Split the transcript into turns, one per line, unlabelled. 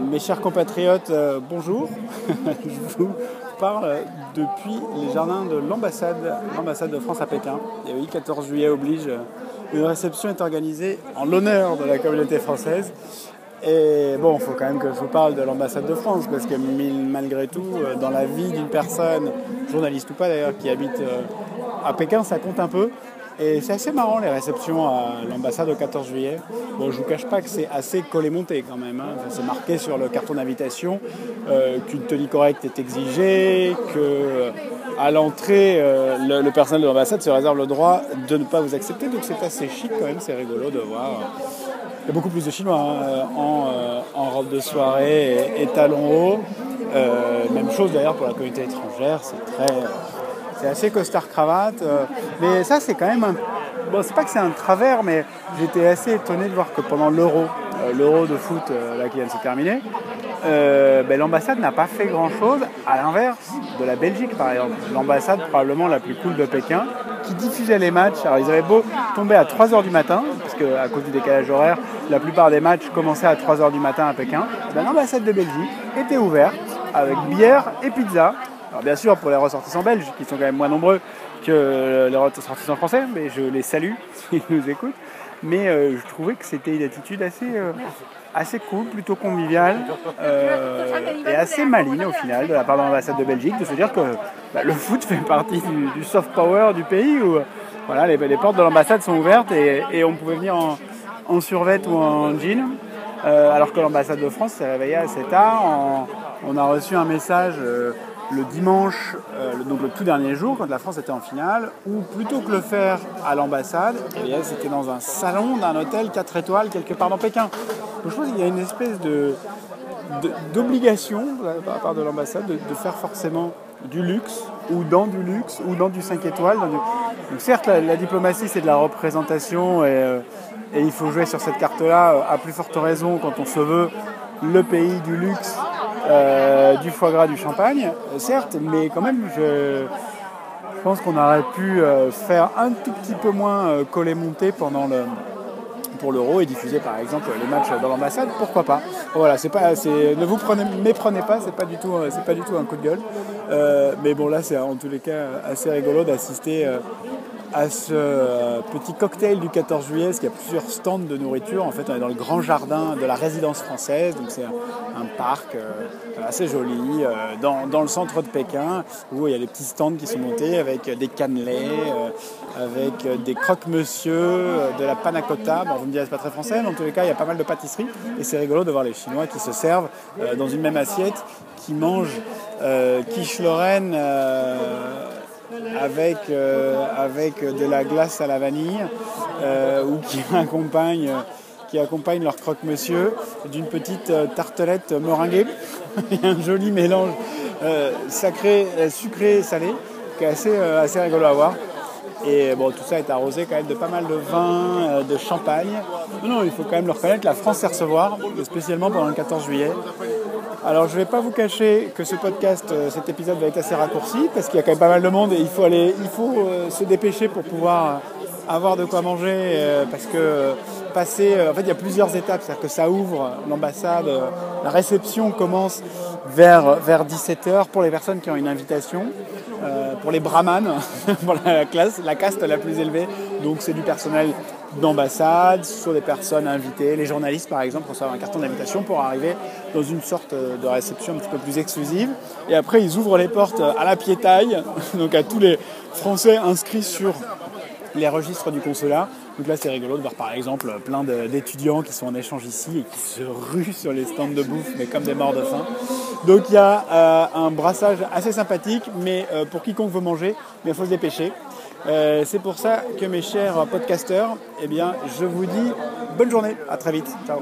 Mes chers compatriotes, euh, bonjour. Je vous parle depuis les jardins de l'ambassade, l'ambassade de France à Pékin. Et oui, 14 juillet oblige, une réception est organisée en l'honneur de la communauté française. Et bon, il faut quand même que je vous parle de l'ambassade de France, parce que malgré tout, euh, dans la vie d'une personne, journaliste ou pas d'ailleurs, qui habite euh, à Pékin, ça compte un peu. Et c'est assez marrant les réceptions à l'ambassade au 14 juillet. Bon, je vous cache pas que c'est assez collé-monté quand même. Hein. c'est marqué sur le carton d'invitation euh, qu'une tenue correcte est exigée, que euh, à l'entrée, euh, le, personnel de l'ambassade se réserve le droit de ne pas vous accepter. Donc c'est assez chic quand même, c'est rigolo de voir. Il y a beaucoup plus de Chinois hein, en, robe de soirée et, talons hauts. même chose d'ailleurs pour la communauté étrangère, c'est très c'est assez costard cravate. Euh, mais ça, c'est quand même un. Bon, c'est pas que c'est un travers, mais j'étais assez étonné de voir que pendant l'Euro, euh, l'Euro de foot euh, qui vient de se terminer, ben, l'ambassade n'a pas fait grand-chose, à l'inverse de la Belgique par exemple. L'ambassade probablement la plus cool de Pékin, qui diffusait les matchs. Alors ils avaient beau tomber à 3h du matin, parce qu'à cause du décalage horaire, la plupart des matchs commençaient à 3h du matin à Pékin. Ben, l'ambassade de Belgique était ouverte avec bière et pizza alors bien sûr, pour les ressortissants belges, qui sont quand même moins nombreux que les ressortissants français, mais je les salue s'ils nous écoutent. Mais euh, je trouvais que c'était une attitude assez, euh, assez cool, plutôt conviviale euh, et assez maligne au final de la part de l'ambassade de Belgique, de se dire que bah, le foot fait partie du, soft power du pays où voilà, les, portes de l'ambassade sont ouvertes et, on pouvait venir en, en survette ou en jean. alors que l'ambassade de France s'est réveillée assez tard. on a reçu un message le dimanche, euh, donc le tout dernier jour, quand la France était en finale, ou plutôt que le faire à l'ambassade, eh c'était dans un salon d'un hôtel 4 étoiles quelque part dans Pékin. Donc je pense qu'il y a une espèce de, d'obligation par part de l'ambassade de, faire forcément du luxe, ou dans du luxe, ou dans du 5 étoiles. Donc certes, la, diplomatie, c'est de la représentation, et, euh, et, il faut jouer sur cette carte-là, euh, à plus forte raison quand on se veut le pays du luxe euh, du foie gras, du champagne, certes, mais quand même, je, pense qu'on aurait pu euh, faire un tout petit peu moins euh, coller-monter pendant le pour l'euro et diffuser par exemple les matchs dans l'ambassade, pourquoi pas? Voilà, c'est pas, ne vous prenez, méprenez pas, c'est pas du tout, c'est pas du tout un coup de gueule. mais bon là, c'est en tous les cas assez rigolo d'assister à ce euh, petit cocktail du 14 juillet, parce qu'il y a plusieurs stands de nourriture. En fait, on est dans le grand jardin de la résidence française, donc c'est un, parc euh, assez joli, euh, dans, le centre de Pékin, où il y a des petits stands qui sont montés avec des cannelés, avec des croque-monsieur, de la panna cotta. Bon, vous me direz, c'est pas très français, mais en tous les cas, il y a pas mal de pâtisseries, et c'est rigolo de voir les Chinois qui se servent dans une même assiette, qui mangent quiche Lorraine avec, euh, avec de la glace à la vanille euh, ou qui accompagne, qui leur croque-monsieur d'une petite euh, tartelette meringuée. Il y a un joli mélange sacré, sucré et salé qui est assez, assez rigolo à voir. Et bon, tout ça est arrosé quand même de pas mal de vin, de champagne. Non, il faut quand même le reconnaître, la France sait recevoir, spécialement pendant le 14 juillet. Alors je ne vais pas vous cacher que ce podcast, euh, cet épisode va être assez raccourci parce qu'il y a quand même pas mal de monde et il faut aller, euh, se dépêcher pour pouvoir avoir de quoi manger euh, parce que passer, en fait il y a plusieurs étapes, c'est-à-dire que ça ouvre l'ambassade, la réception commence vers, vers 17h pour les personnes qui ont une invitation, pour les brahmanes, pour la classe, la caste la plus élevée, donc c'est du personnel d'ambassade, ce sont des personnes invitées. Les journalistes, par exemple, reçoivent un carton d'invitation pour arriver dans une sorte de réception un petit peu plus exclusive. Et après, ils ouvrent les portes à la piétaille, donc à tous les Français inscrits sur les registres du consulat. Donc là, c'est rigolo de voir par exemple plein d'étudiants qui sont en échange ici et qui se ruent sur les stands de bouffe, mais comme des morts de faim. Donc il y a euh, un brassage assez sympathique, mais euh, pour quiconque veut manger, il faut se dépêcher. Euh, c'est pour ça que mes chers podcasteurs, eh bien, je vous dis bonne journée, à très vite, ciao.